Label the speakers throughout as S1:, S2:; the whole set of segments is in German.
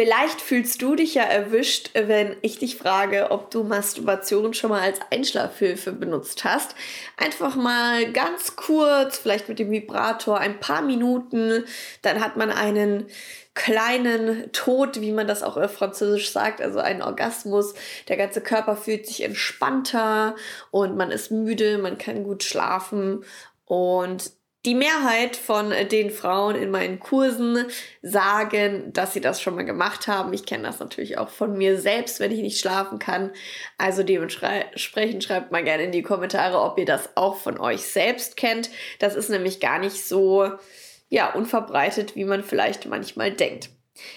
S1: Vielleicht fühlst du dich ja erwischt, wenn ich dich frage, ob du Masturbation schon mal als Einschlafhilfe benutzt hast. Einfach mal ganz kurz, vielleicht mit dem Vibrator, ein paar Minuten, dann hat man einen kleinen Tod, wie man das auch auf Französisch sagt, also einen Orgasmus. Der ganze Körper fühlt sich entspannter und man ist müde, man kann gut schlafen und die Mehrheit von den Frauen in meinen Kursen sagen, dass sie das schon mal gemacht haben. Ich kenne das natürlich auch von mir selbst, wenn ich nicht schlafen kann. Also dementsprechend schreibt mal gerne in die Kommentare, ob ihr das auch von euch selbst kennt. Das ist nämlich gar nicht so ja, unverbreitet, wie man vielleicht manchmal denkt.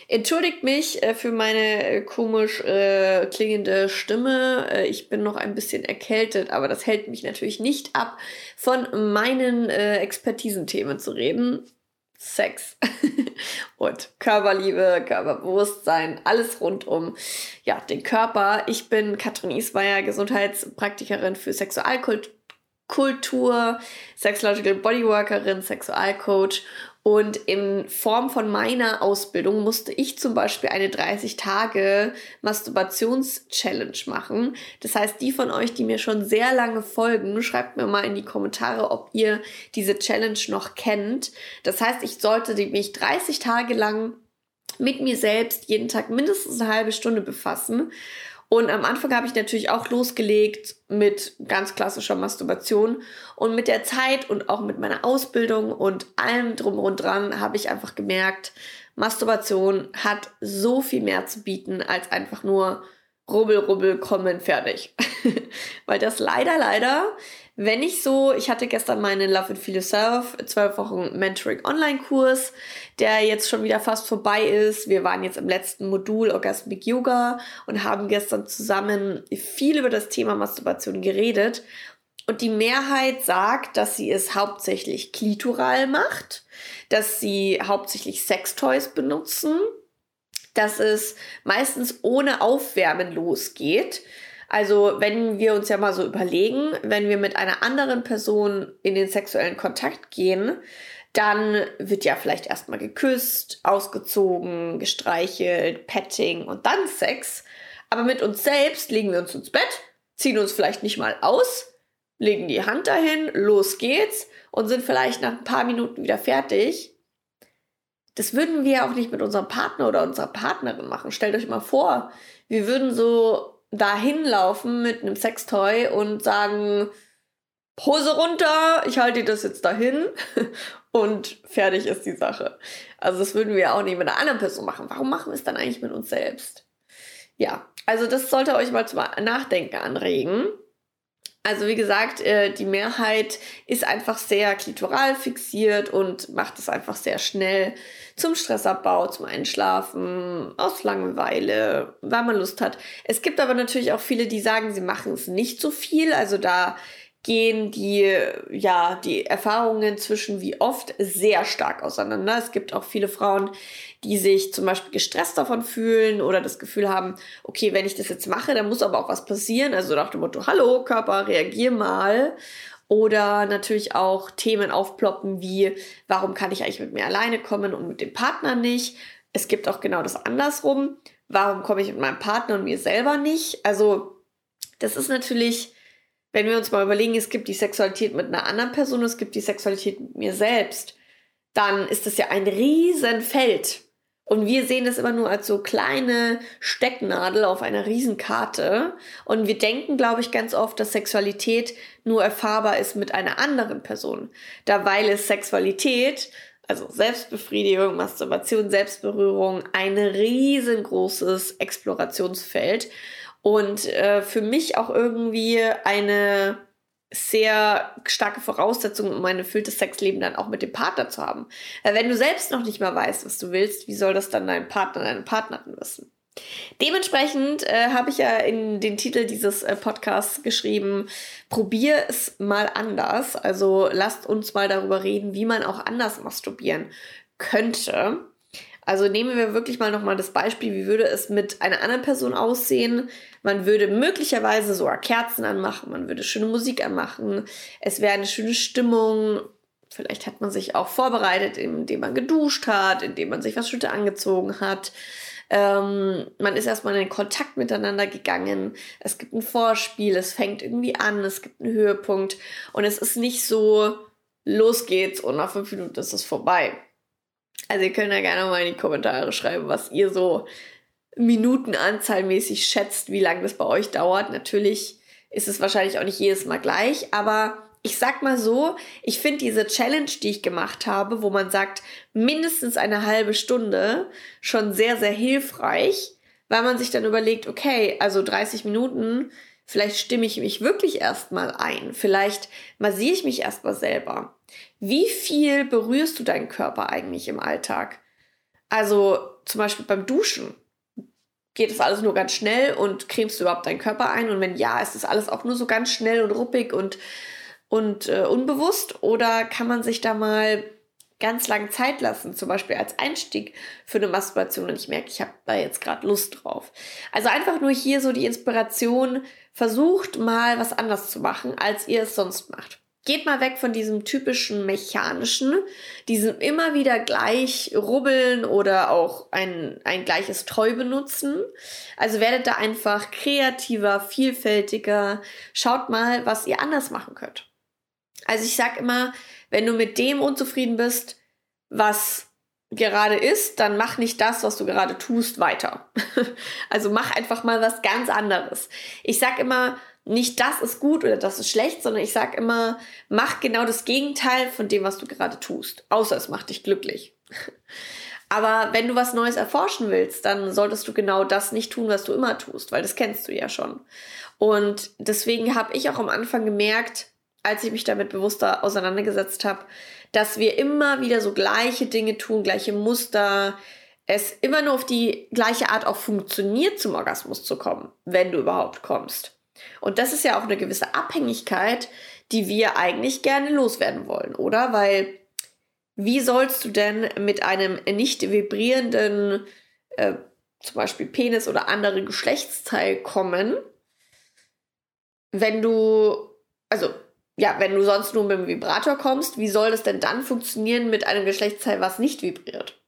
S1: Entschuldigt mich äh, für meine äh, komisch äh, klingende Stimme. Äh, ich bin noch ein bisschen erkältet, aber das hält mich natürlich nicht ab, von meinen äh, Expertisenthemen zu reden. Sex und Körperliebe, Körperbewusstsein, alles rund um ja, den Körper. Ich bin Katrin Ismaier, Gesundheitspraktikerin für Sexualkultur, Sexological Bodyworkerin, Sexualcoach und in Form von meiner Ausbildung musste ich zum Beispiel eine 30 Tage Masturbations-Challenge machen. Das heißt, die von euch, die mir schon sehr lange folgen, schreibt mir mal in die Kommentare, ob ihr diese Challenge noch kennt. Das heißt, ich sollte mich 30 Tage lang mit mir selbst jeden Tag mindestens eine halbe Stunde befassen. Und am Anfang habe ich natürlich auch losgelegt mit ganz klassischer Masturbation. Und mit der Zeit und auch mit meiner Ausbildung und allem drum und dran habe ich einfach gemerkt, Masturbation hat so viel mehr zu bieten als einfach nur rubbel, rubbel, kommen, fertig. Weil das leider, leider wenn ich so, ich hatte gestern meinen Love and Feel Yourself, zwölf Wochen Mentoring Online-Kurs, der jetzt schon wieder fast vorbei ist. Wir waren jetzt im letzten Modul Orgasmic Yoga und haben gestern zusammen viel über das Thema Masturbation geredet. Und die Mehrheit sagt, dass sie es hauptsächlich klitoral macht, dass sie hauptsächlich Sextoys benutzen, dass es meistens ohne Aufwärmen losgeht also wenn wir uns ja mal so überlegen, wenn wir mit einer anderen Person in den sexuellen Kontakt gehen, dann wird ja vielleicht erstmal geküsst, ausgezogen, gestreichelt, Petting und dann Sex. Aber mit uns selbst legen wir uns ins Bett, ziehen uns vielleicht nicht mal aus, legen die Hand dahin, los geht's und sind vielleicht nach ein paar Minuten wieder fertig. Das würden wir auch nicht mit unserem Partner oder unserer Partnerin machen. Stellt euch mal vor, wir würden so dahin laufen mit einem Sextoy und sagen, Hose runter, ich halte dir das jetzt dahin und fertig ist die Sache. Also das würden wir auch nicht mit einer anderen Person machen. Warum machen wir es dann eigentlich mit uns selbst? Ja, also das sollte euch mal zum Nachdenken anregen. Also wie gesagt, äh, die Mehrheit ist einfach sehr klitoral fixiert und macht es einfach sehr schnell zum Stressabbau, zum Einschlafen, aus Langeweile, weil man Lust hat. Es gibt aber natürlich auch viele, die sagen, sie machen es nicht so viel. Also da gehen die, ja, die Erfahrungen zwischen wie oft sehr stark auseinander. Es gibt auch viele Frauen, die sich zum Beispiel gestresst davon fühlen oder das Gefühl haben, okay, wenn ich das jetzt mache, dann muss aber auch was passieren. Also nach dem Motto, hallo Körper, reagier mal. Oder natürlich auch Themen aufploppen wie, warum kann ich eigentlich mit mir alleine kommen und mit dem Partner nicht? Es gibt auch genau das andersrum. Warum komme ich mit meinem Partner und mir selber nicht? Also, das ist natürlich, wenn wir uns mal überlegen, es gibt die Sexualität mit einer anderen Person, es gibt die Sexualität mit mir selbst, dann ist das ja ein Riesenfeld. Und wir sehen das immer nur als so kleine Stecknadel auf einer Riesenkarte. Und wir denken, glaube ich, ganz oft, dass Sexualität nur erfahrbar ist mit einer anderen Person. Da weil es Sexualität, also Selbstbefriedigung, Masturbation, Selbstberührung, ein riesengroßes Explorationsfeld. Und äh, für mich auch irgendwie eine sehr starke Voraussetzung, um ein erfülltes Sexleben dann auch mit dem Partner zu haben. Weil wenn du selbst noch nicht mal weißt, was du willst, wie soll das dann dein Partner, deine Partnerin wissen? Dementsprechend äh, habe ich ja in den Titel dieses äh, Podcasts geschrieben, probier es mal anders. Also lasst uns mal darüber reden, wie man auch anders masturbieren könnte. Also nehmen wir wirklich mal nochmal das Beispiel, wie würde es mit einer anderen Person aussehen? Man würde möglicherweise sogar Kerzen anmachen, man würde schöne Musik anmachen, es wäre eine schöne Stimmung. Vielleicht hat man sich auch vorbereitet, indem man geduscht hat, indem man sich was Schönes angezogen hat. Ähm, man ist erstmal in Kontakt miteinander gegangen. Es gibt ein Vorspiel, es fängt irgendwie an, es gibt einen Höhepunkt und es ist nicht so, los geht's und nach fünf Minuten ist es vorbei. Also ihr könnt ja gerne mal in die Kommentare schreiben, was ihr so minutenanzahlmäßig schätzt, wie lange das bei euch dauert. Natürlich ist es wahrscheinlich auch nicht jedes Mal gleich, aber ich sag mal so, ich finde diese Challenge, die ich gemacht habe, wo man sagt, mindestens eine halbe Stunde, schon sehr, sehr hilfreich, weil man sich dann überlegt, okay, also 30 Minuten, vielleicht stimme ich mich wirklich erstmal ein, vielleicht massiere ich mich erstmal selber. Wie viel berührst du deinen Körper eigentlich im Alltag? Also zum Beispiel beim Duschen. Geht das alles nur ganz schnell und cremst du überhaupt deinen Körper ein? Und wenn ja, ist das alles auch nur so ganz schnell und ruppig und, und äh, unbewusst? Oder kann man sich da mal ganz lang Zeit lassen, zum Beispiel als Einstieg für eine Masturbation und ich merke, ich habe da jetzt gerade Lust drauf. Also einfach nur hier so die Inspiration, versucht mal was anders zu machen, als ihr es sonst macht. Geht mal weg von diesem typischen mechanischen, diesem immer wieder gleich rubbeln oder auch ein, ein gleiches Treu benutzen. Also werdet da einfach kreativer, vielfältiger. Schaut mal, was ihr anders machen könnt. Also ich sag immer, wenn du mit dem unzufrieden bist, was gerade ist, dann mach nicht das, was du gerade tust, weiter. also mach einfach mal was ganz anderes. Ich sag immer, nicht das ist gut oder das ist schlecht, sondern ich sage immer, mach genau das Gegenteil von dem, was du gerade tust. Außer es macht dich glücklich. Aber wenn du was Neues erforschen willst, dann solltest du genau das nicht tun, was du immer tust, weil das kennst du ja schon. Und deswegen habe ich auch am Anfang gemerkt, als ich mich damit bewusster auseinandergesetzt habe, dass wir immer wieder so gleiche Dinge tun, gleiche Muster, es immer nur auf die gleiche Art auch funktioniert, zum Orgasmus zu kommen, wenn du überhaupt kommst. Und das ist ja auch eine gewisse Abhängigkeit, die wir eigentlich gerne loswerden wollen, oder? Weil wie sollst du denn mit einem nicht vibrierenden, äh, zum Beispiel Penis oder andere Geschlechtsteil kommen, wenn du, also ja, wenn du sonst nur mit dem Vibrator kommst, wie soll das denn dann funktionieren mit einem Geschlechtsteil, was nicht vibriert?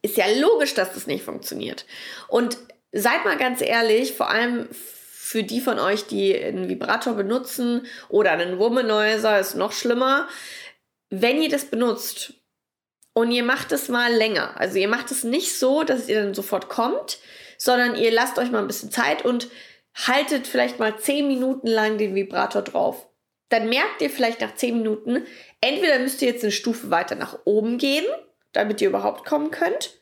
S1: Ist ja logisch, dass das nicht funktioniert. Und seid mal ganz ehrlich, vor allem für die von euch, die einen Vibrator benutzen oder einen Womanizer, ist noch schlimmer. Wenn ihr das benutzt und ihr macht es mal länger, also ihr macht es nicht so, dass ihr dann sofort kommt, sondern ihr lasst euch mal ein bisschen Zeit und haltet vielleicht mal 10 Minuten lang den Vibrator drauf. Dann merkt ihr vielleicht nach 10 Minuten, entweder müsst ihr jetzt eine Stufe weiter nach oben gehen, damit ihr überhaupt kommen könnt,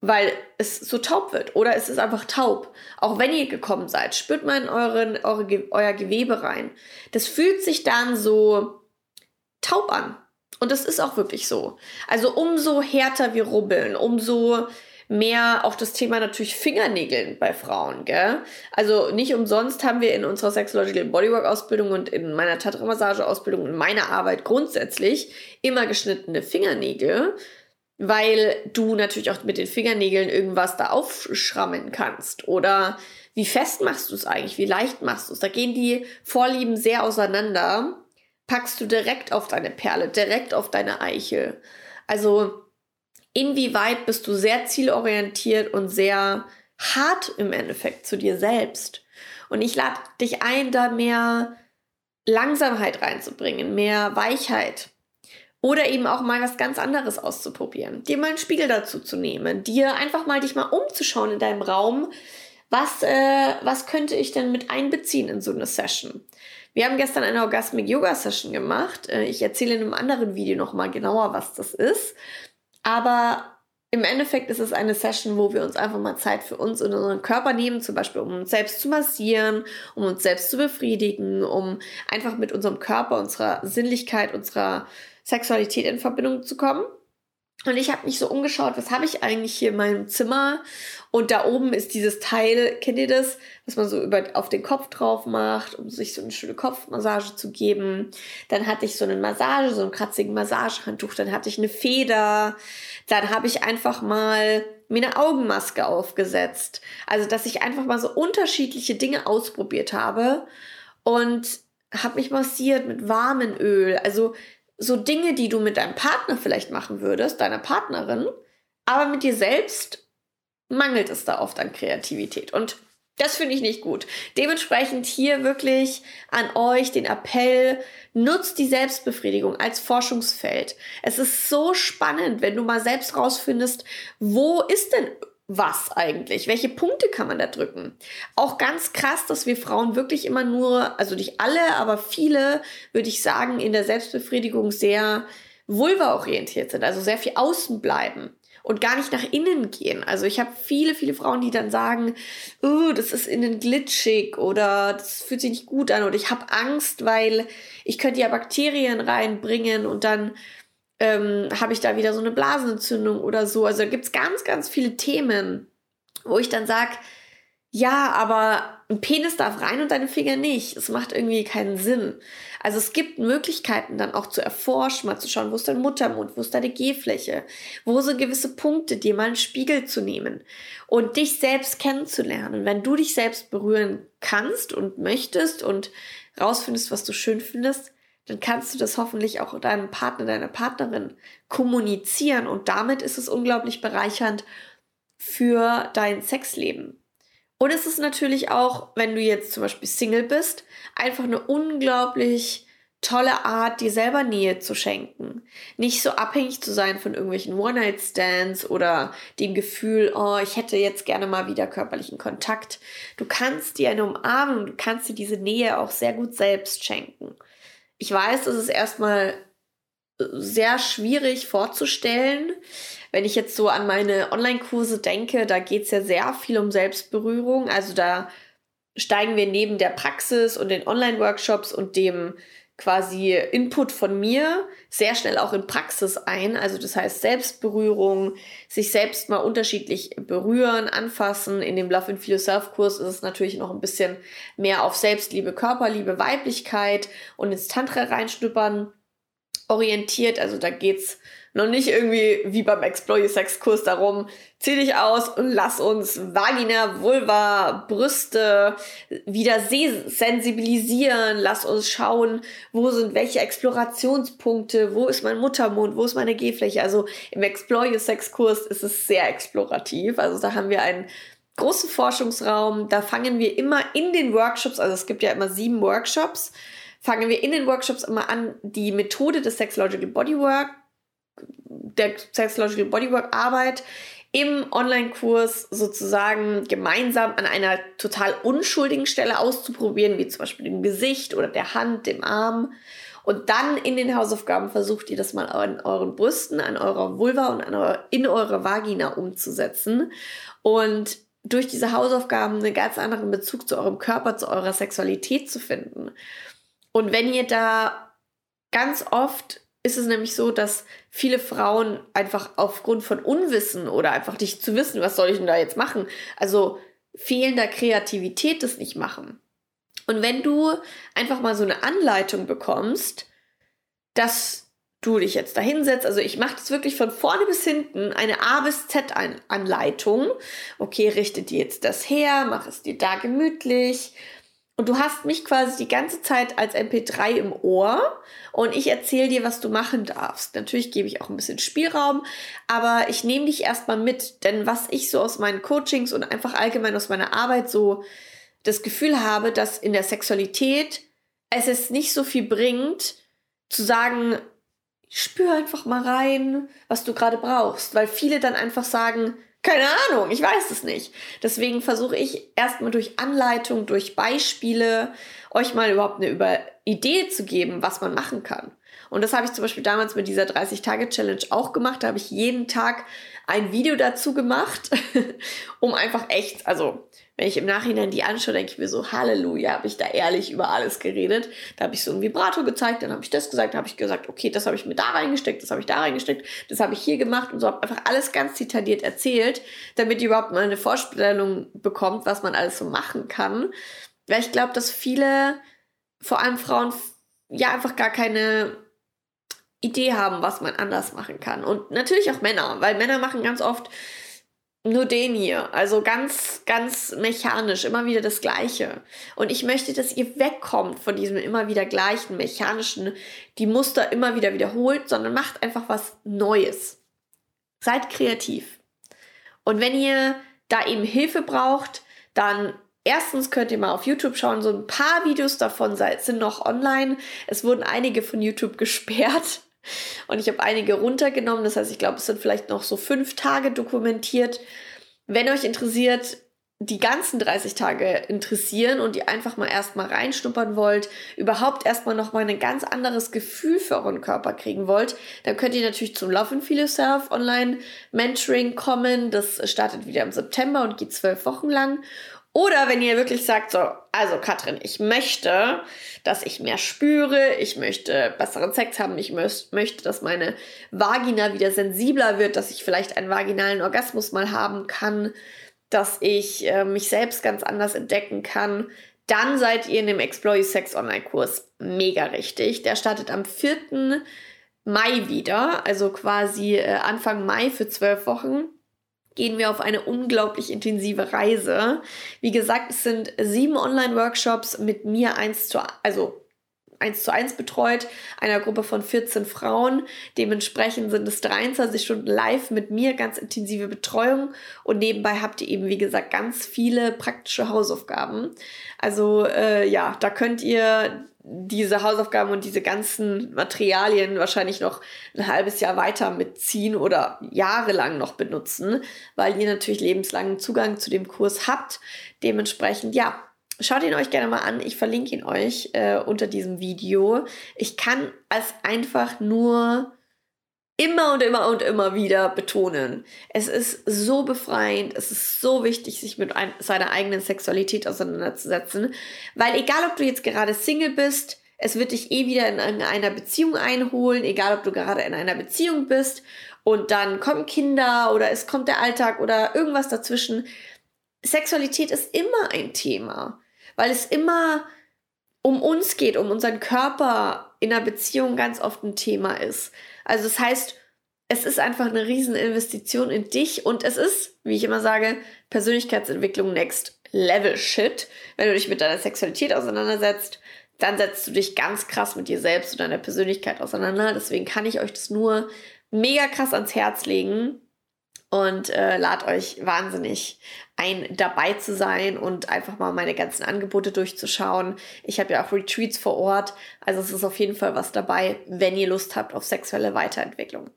S1: weil es so taub wird oder es ist einfach taub. Auch wenn ihr gekommen seid, spürt man in euren, eure, euer Gewebe rein. Das fühlt sich dann so taub an. Und das ist auch wirklich so. Also umso härter wir rubbeln, umso mehr auch das Thema natürlich Fingernägeln bei Frauen, gell? Also nicht umsonst haben wir in unserer Sexological Bodywork Ausbildung und in meiner Tantra Massage Ausbildung in meiner Arbeit grundsätzlich immer geschnittene Fingernägel, weil du natürlich auch mit den Fingernägeln irgendwas da aufschrammen kannst. Oder wie fest machst du es eigentlich? Wie leicht machst du es? Da gehen die Vorlieben sehr auseinander. Packst du direkt auf deine Perle, direkt auf deine Eichel. Also inwieweit bist du sehr zielorientiert und sehr hart im Endeffekt zu dir selbst? Und ich lade dich ein, da mehr Langsamkeit reinzubringen, mehr Weichheit, oder eben auch mal was ganz anderes auszuprobieren. Dir mal einen Spiegel dazu zu nehmen. Dir einfach mal dich mal umzuschauen in deinem Raum. Was, äh, was könnte ich denn mit einbeziehen in so eine Session? Wir haben gestern eine Orgasmic Yoga Session gemacht. Äh, ich erzähle in einem anderen Video nochmal genauer, was das ist. Aber im Endeffekt ist es eine Session, wo wir uns einfach mal Zeit für uns und unseren Körper nehmen, zum Beispiel um uns selbst zu massieren, um uns selbst zu befriedigen, um einfach mit unserem Körper, unserer Sinnlichkeit, unserer Sexualität in Verbindung zu kommen. Und ich habe mich so umgeschaut, was habe ich eigentlich hier in meinem Zimmer? Und da oben ist dieses Teil, kennt ihr das, was man so über, auf den Kopf drauf macht, um sich so eine schöne Kopfmassage zu geben. Dann hatte ich so eine Massage, so einen kratzigen Massagehandtuch. Dann hatte ich eine Feder. Dann habe ich einfach mal mir eine Augenmaske aufgesetzt. Also, dass ich einfach mal so unterschiedliche Dinge ausprobiert habe und habe mich massiert mit warmem Öl. Also so Dinge, die du mit deinem Partner vielleicht machen würdest, deiner Partnerin, aber mit dir selbst mangelt es da oft an Kreativität. Und das finde ich nicht gut. Dementsprechend hier wirklich an euch den Appell, nutzt die Selbstbefriedigung als Forschungsfeld. Es ist so spannend, wenn du mal selbst rausfindest, wo ist denn was eigentlich? Welche Punkte kann man da drücken? Auch ganz krass, dass wir Frauen wirklich immer nur, also nicht alle, aber viele, würde ich sagen, in der Selbstbefriedigung sehr vulva-orientiert sind, also sehr viel außen bleiben und gar nicht nach innen gehen. Also ich habe viele, viele Frauen, die dann sagen, oh, das ist innen glitschig oder das fühlt sich nicht gut an oder ich habe Angst, weil ich könnte ja Bakterien reinbringen und dann ähm, habe ich da wieder so eine Blasenentzündung oder so. Also da gibt es ganz, ganz viele Themen, wo ich dann sage, ja, aber ein Penis darf rein und deine Finger nicht. Es macht irgendwie keinen Sinn. Also es gibt Möglichkeiten dann auch zu erforschen, mal zu schauen, wo ist dein Muttermund, wo ist deine G-Fläche, wo sind gewisse Punkte, dir mal einen Spiegel zu nehmen und dich selbst kennenzulernen. Wenn du dich selbst berühren kannst und möchtest und rausfindest, was du schön findest, dann kannst du das hoffentlich auch deinem Partner, deiner Partnerin kommunizieren und damit ist es unglaublich bereichernd für dein Sexleben. Und es ist natürlich auch, wenn du jetzt zum Beispiel Single bist, einfach eine unglaublich tolle Art, dir selber Nähe zu schenken. Nicht so abhängig zu sein von irgendwelchen One-Night-Stands oder dem Gefühl, oh, ich hätte jetzt gerne mal wieder körperlichen Kontakt. Du kannst dir eine Umarmung, du kannst dir diese Nähe auch sehr gut selbst schenken. Ich weiß, es ist erstmal sehr schwierig vorzustellen, wenn ich jetzt so an meine Online-Kurse denke, da geht es ja sehr viel um Selbstberührung. Also da steigen wir neben der Praxis und den Online-Workshops und dem quasi Input von mir sehr schnell auch in Praxis ein. Also das heißt Selbstberührung, sich selbst mal unterschiedlich berühren, anfassen. In dem Love and Feel Yourself Kurs ist es natürlich noch ein bisschen mehr auf Selbstliebe, Körperliebe, Weiblichkeit und ins Tantra reinschnuppern orientiert. Also da geht's noch nicht irgendwie wie beim Explore Your Sex Kurs darum, zieh dich aus und lass uns Vagina, Vulva, Brüste wieder sensibilisieren, lass uns schauen, wo sind welche Explorationspunkte, wo ist mein Muttermund, wo ist meine G-Fläche. Also im Explore Your Sex Kurs ist es sehr explorativ. Also da haben wir einen großen Forschungsraum. Da fangen wir immer in den Workshops, also es gibt ja immer sieben Workshops, fangen wir in den Workshops immer an, die Methode des Sexological Bodywork der Sexological Bodywork Arbeit im Online-Kurs sozusagen gemeinsam an einer total unschuldigen Stelle auszuprobieren, wie zum Beispiel dem Gesicht oder der Hand, dem Arm. Und dann in den Hausaufgaben versucht ihr das mal an euren Brüsten, an eurer Vulva und an eurer, in eurer Vagina umzusetzen. Und durch diese Hausaufgaben einen ganz anderen Bezug zu eurem Körper, zu eurer Sexualität zu finden. Und wenn ihr da ganz oft ist es nämlich so, dass viele Frauen einfach aufgrund von Unwissen oder einfach nicht zu wissen, was soll ich denn da jetzt machen, also fehlender Kreativität das nicht machen. Und wenn du einfach mal so eine Anleitung bekommst, dass du dich jetzt da hinsetzt, also ich mache das wirklich von vorne bis hinten, eine A bis Z Anleitung. Okay, richte dir jetzt das her, mach es dir da gemütlich, und du hast mich quasi die ganze Zeit als MP3 im Ohr und ich erzähle dir, was du machen darfst. Natürlich gebe ich auch ein bisschen Spielraum, aber ich nehme dich erstmal mit, denn was ich so aus meinen Coachings und einfach allgemein aus meiner Arbeit so das Gefühl habe, dass in der Sexualität es es nicht so viel bringt, zu sagen, spür einfach mal rein, was du gerade brauchst, weil viele dann einfach sagen, keine Ahnung, ich weiß es nicht. Deswegen versuche ich erstmal durch Anleitung, durch Beispiele euch mal überhaupt eine Über Idee zu geben, was man machen kann. Und das habe ich zum Beispiel damals mit dieser 30-Tage-Challenge auch gemacht. Da habe ich jeden Tag ein Video dazu gemacht, um einfach echt, also wenn ich im Nachhinein die anschaue, denke ich mir so, Halleluja, habe ich da ehrlich über alles geredet. Da habe ich so ein Vibrator gezeigt, dann habe ich das gesagt, habe ich gesagt, okay, das habe ich mir da reingesteckt, das habe ich da reingesteckt, das habe ich hier gemacht und so habe einfach alles ganz detailliert erzählt, damit ihr überhaupt mal eine Vorstellung bekommt, was man alles so machen kann. Weil ich glaube, dass viele, vor allem Frauen, ja einfach gar keine Idee haben, was man anders machen kann. Und natürlich auch Männer, weil Männer machen ganz oft nur den hier. Also ganz, ganz mechanisch, immer wieder das Gleiche. Und ich möchte, dass ihr wegkommt von diesem immer wieder gleichen, mechanischen, die Muster immer wieder wiederholt, sondern macht einfach was Neues. Seid kreativ. Und wenn ihr da eben Hilfe braucht, dann Erstens könnt ihr mal auf YouTube schauen, so ein paar Videos davon sind noch online. Es wurden einige von YouTube gesperrt und ich habe einige runtergenommen. Das heißt, ich glaube, es sind vielleicht noch so fünf Tage dokumentiert. Wenn euch interessiert, die ganzen 30 Tage interessieren und ihr einfach mal erstmal reinschnuppern wollt, überhaupt erstmal nochmal ein ganz anderes Gefühl für euren Körper kriegen wollt, dann könnt ihr natürlich zum Love and Feel Yourself Online Mentoring kommen. Das startet wieder im September und geht zwölf Wochen lang. Oder wenn ihr wirklich sagt, so, also Katrin, ich möchte, dass ich mehr spüre, ich möchte besseren Sex haben, ich möchte, dass meine Vagina wieder sensibler wird, dass ich vielleicht einen vaginalen Orgasmus mal haben kann, dass ich äh, mich selbst ganz anders entdecken kann, dann seid ihr in dem Explore Your Sex Online-Kurs mega richtig. Der startet am 4. Mai wieder, also quasi äh, Anfang Mai für zwölf Wochen gehen wir auf eine unglaublich intensive Reise. Wie gesagt, es sind sieben Online-Workshops mit mir eins zu, also eins zu eins betreut, einer Gruppe von 14 Frauen. Dementsprechend sind es 23 Stunden live mit mir, ganz intensive Betreuung und nebenbei habt ihr eben, wie gesagt, ganz viele praktische Hausaufgaben. Also äh, ja, da könnt ihr diese Hausaufgaben und diese ganzen Materialien wahrscheinlich noch ein halbes Jahr weiter mitziehen oder jahrelang noch benutzen, weil ihr natürlich lebenslangen Zugang zu dem Kurs habt. Dementsprechend, ja, schaut ihn euch gerne mal an. Ich verlinke ihn euch äh, unter diesem Video. Ich kann es einfach nur immer und immer und immer wieder betonen. Es ist so befreiend, es ist so wichtig, sich mit ein, seiner eigenen Sexualität auseinanderzusetzen, weil egal ob du jetzt gerade Single bist, es wird dich eh wieder in einer Beziehung einholen, egal ob du gerade in einer Beziehung bist und dann kommen Kinder oder es kommt der Alltag oder irgendwas dazwischen. Sexualität ist immer ein Thema, weil es immer um uns geht, um unseren Körper in einer Beziehung ganz oft ein Thema ist. Also das heißt, es ist einfach eine Rieseninvestition in dich und es ist, wie ich immer sage, Persönlichkeitsentwicklung next level shit. Wenn du dich mit deiner Sexualität auseinandersetzt, dann setzt du dich ganz krass mit dir selbst und deiner Persönlichkeit auseinander. Deswegen kann ich euch das nur mega krass ans Herz legen und äh, lad euch wahnsinnig ein, dabei zu sein und einfach mal meine ganzen Angebote durchzuschauen. Ich habe ja auch Retreats vor Ort, also es ist auf jeden Fall was dabei, wenn ihr Lust habt auf sexuelle Weiterentwicklung.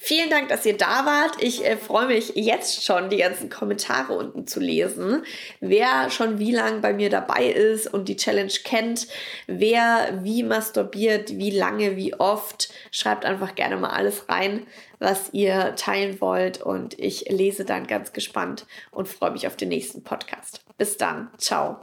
S1: Vielen Dank, dass ihr da wart. Ich äh, freue mich jetzt schon, die ganzen Kommentare unten zu lesen. Wer schon wie lang bei mir dabei ist und die Challenge kennt, wer wie masturbiert, wie lange, wie oft, schreibt einfach gerne mal alles rein, was ihr teilen wollt und ich lese dann ganz gespannt und freue mich auf den nächsten Podcast. Bis dann. Ciao.